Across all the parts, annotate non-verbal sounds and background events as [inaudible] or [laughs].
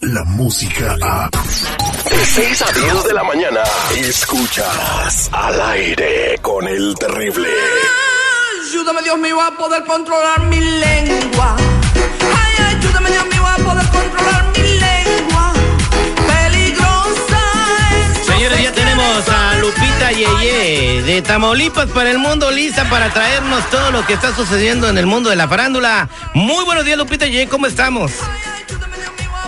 la música a... De 6 a 10 de la mañana, escuchas al aire con el terrible. Ayúdame Dios mío a poder controlar mi lengua. Ay, ayúdame Dios mío a poder controlar mi lengua. Peligrosa es. Señores, ya tenemos a Lupita Yeye de Tamaulipas para el mundo, lista para traernos todo lo que está sucediendo en el mundo de la farándula. Muy buenos días, Lupita Yeye, ¿cómo estamos?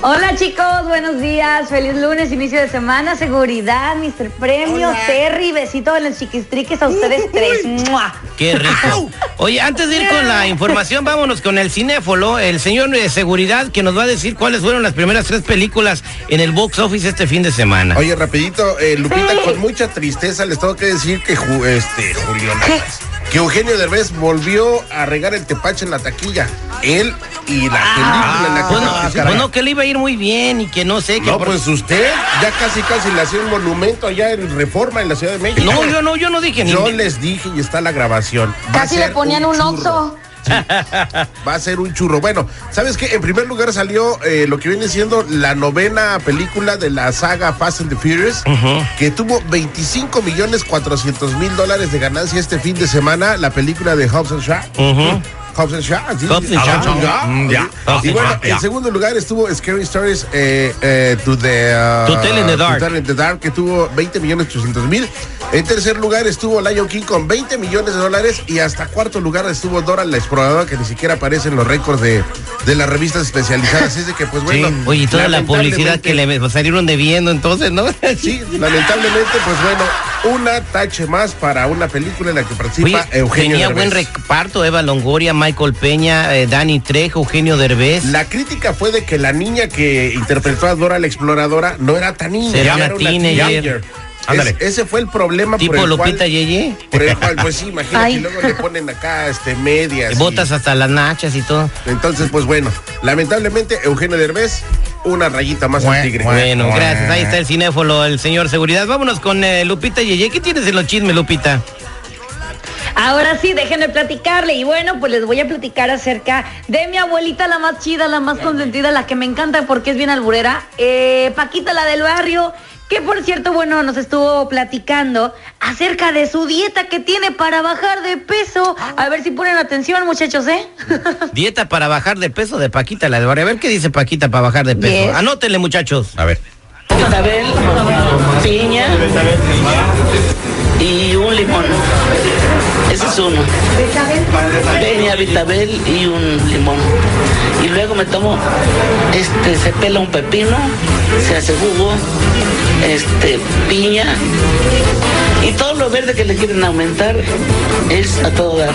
Hola chicos, buenos días, feliz lunes, inicio de semana, seguridad, Mr. Premio, Terry, besito en los chiquistriques a ustedes tres. ¡Mua! Qué rico. Oye, antes de ir con la información, vámonos con el cinéfolo, el señor de seguridad que nos va a decir cuáles fueron las primeras tres películas en el box office este fin de semana. Oye, rapidito, eh, Lupita, Sí. con mucha tristeza les tengo que decir que Ju- este, Julio Navas, que Eugenio Derbez volvió a regar el tepache en la taquilla. Él y la película en la que Bueno, participa. bueno, que le iba a ir muy bien y que no sé, que No, por- pues usted ya casi casi le hacía un monumento allá en Reforma en la Ciudad de México. No, yo no, yo no dije ni... Yo les dije y está la grabación. Va Casi le ponían un, oxo. Va a ser un churro. Bueno, ¿sabes qué? En primer lugar salió eh, lo que viene siendo la novena película de la saga Fast and the Furious, que tuvo 25 millones 400 mil dólares de ganancia este fin de semana, la película de Hobbs and Shaw. And Shaw. Mm. Hobbs Y bueno, en segundo lugar estuvo Scary Stories eh, eh, to the uh, To Tell in the Dark. To Tell in the Dark, que tuvo 20 millones 800 mil. En tercer lugar estuvo Lion King con 20 millones de dólares y hasta cuarto lugar estuvo Dora la exploradora que ni siquiera aparece en los récords de, de las revistas especializadas. Así es de que pues Sí. bueno. Oye, y toda la publicidad que le salieron debiendo entonces, ¿no? [laughs] Sí, lamentablemente, pues bueno, una tache más para una película en la que participa Oye, Eugenio tenía Derbez. buen reparto, Eva Longoria, Michael Peña, eh, Dani Trejo, Eugenio Derbez. La crítica fue de que la niña que interpretó a Dora la exploradora no era tan niña, Era una era teenager. Es- ese fue el problema tipo por el Lupita cual, Yeye. por el cual, pues sí, imagínate, Ay. y luego le ponen acá este medias. y- Botas hasta las nachas y todo. Entonces, pues bueno, lamentablemente Eugenio Derbez, una rayita más al tigre. Bueno, gracias. Ahí está el cinéfolo, el señor seguridad. Vámonos con eh, Lupita Yeye. ¿Qué tienes en los chismes, Lupita? Ahora sí, déjenme platicarle. Y bueno, pues les voy a platicar acerca de mi abuelita, la más chida, la más consentida, la que me encanta porque es bien alburera. Eh, Paquita, la del barrio. Que por cierto, bueno, nos estuvo platicando acerca de su dieta que tiene para bajar de peso. A ver si ponen atención, muchachos, ¿eh? [laughs] Dieta para bajar de peso de Paquita, la de barrio. A ver qué dice Paquita para bajar de peso. Yes. Anótele, muchachos. A ver. betabel, piña y un limón. Es uno. Peña, betabel y un limón. Y luego me tomo, este, se pela un pepino, se hace jugo, este, piña. Y todo lo verde que le quieren aumentar es a todo dar.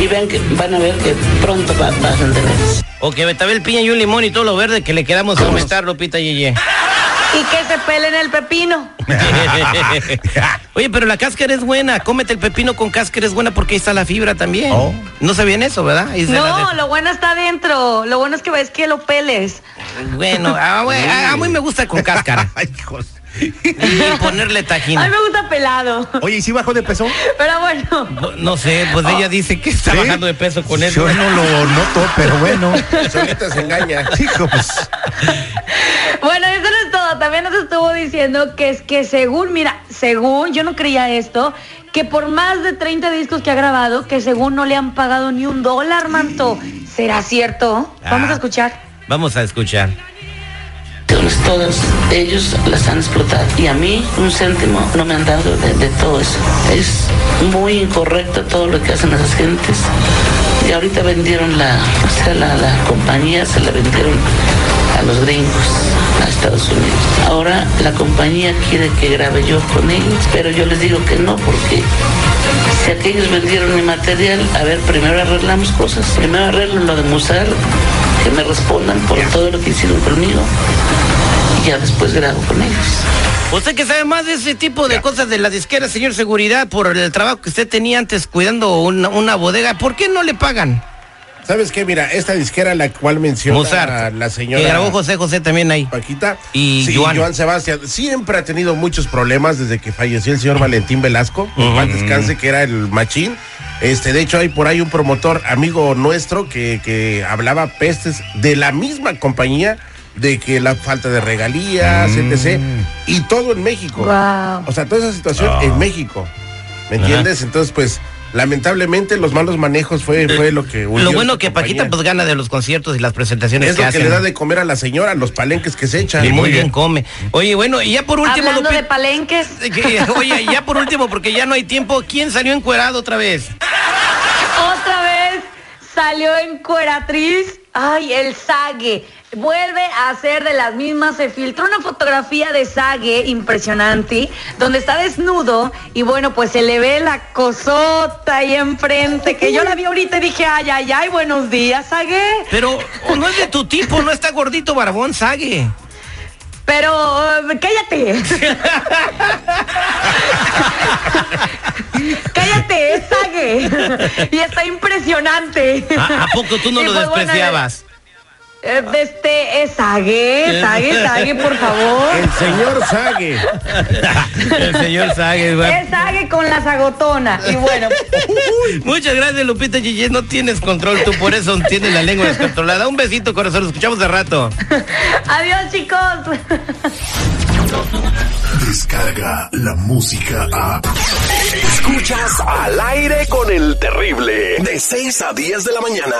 Y vean que van a ver que pronto va, bajan de vez. O que betabel, piña y un limón y todo lo verde que le queramos aumentar, Lupita Yeye. Y que se pelen el pepino. [laughs] Oye, pero la cáscara es buena. Cómete el pepino con cáscara es buena porque ahí está la fibra también. Oh. No sabían eso, ¿verdad? Ahí No, de- lo bueno está adentro. Lo bueno es que ves que lo peles. Bueno, a, a- a mí me gusta con cáscara. [laughs] Ay, hijos. Y [laughs] ponerle tajín. A mí me gusta pelado. Oye, ¿y si bajó de peso? Pero bueno. Bu- No sé, pues ella dice que está ¿Sí? bajando de peso con eso. Yo no lo noto, pero bueno. Solita se engaña. [laughs] Hijo, pues. Bueno, eso no es todo. También nos estuvo diciendo que es que según, mira, según, yo no creía esto, que por más de 30 discos que ha grabado, que según no le han pagado ni un dólar, manto. ¿Será cierto? Vamos Ah. a escuchar. Vamos a escuchar. Todos ellos las han explotado y a mí un céntimo no me han dado de, de todo eso. Es muy incorrecto todo lo que hacen esas gentes. Y ahorita vendieron la, o sea, la, la compañía, se la vendieron a los gringos, a Estados Unidos. Ahora la compañía quiere que grabe yo con ellos, pero yo les digo que no porque si aquellos vendieron mi material, a ver, primero arreglamos cosas. Primero arreglo lo de Musar, que me respondan por todo lo que hicieron conmigo. Y ya después grabo con ellos. Usted que sabe más de ese tipo de cosas de la disquera, señor seguridad, por el trabajo que usted tenía antes cuidando una, una bodega, ¿por qué no le pagan? ¿Sabes qué? Mira, esta disquera la cual menciona Mozart. la señora Que grabó José José también ahí. Paquita Y sí, Joan. Sebastián siempre ha tenido muchos problemas desde que falleció el señor Valentín Velasco, en paz descanse, que era el machín. Este, de hecho, hay por ahí un promotor amigo nuestro que, que hablaba pestes de la misma compañía de que la falta de regalías, etc. Y todo en México. O sea, toda esa situación Ah. en México. ¿Me entiendes? Entonces, pues, lamentablemente los malos manejos fue, fue lo que... Lo bueno que Paquita pues gana de los conciertos y las presentaciones es que lo que hacen. le da de comer a la señora, los palenques que se echan. Y muy bien come. Oye, bueno, y ya por último, Hablando de Lupita- palenques. [laughs] que- Oye, ya por último, porque ya no hay tiempo, ¿quién salió encuerado otra vez? Otra vez salió en Cueratriz. Ay, el Sague. Vuelve a hacer de las mismas. Se filtró una fotografía de Sague impresionante, donde está desnudo. Y bueno, pues se le ve la cosota ahí enfrente. Que yo la vi ahorita y dije, ay, ay, ay, buenos días, Sague. Pero oh, no es de tu tipo, no está gordito, barbón, sague. Pero eh, cállate. cállate, es Sague. y está impresionante. ¿A, a poco tú no Y lo pues, despreciabas? De este es Sague, Sague, Sague, por favor. El señor Sague. [laughs] El señor Sague. va. Es Sague con la sagotona. Y bueno, Muchas gracias, Lupita Gigi. No tienes control tú, por eso tienes la lengua descontrolada. Un besito, corazón. Lo escuchamos de rato. [laughs] adiós chicos. Descarga la música a. Escuchas al aire con el terrible. De 6 a 10 de la mañana.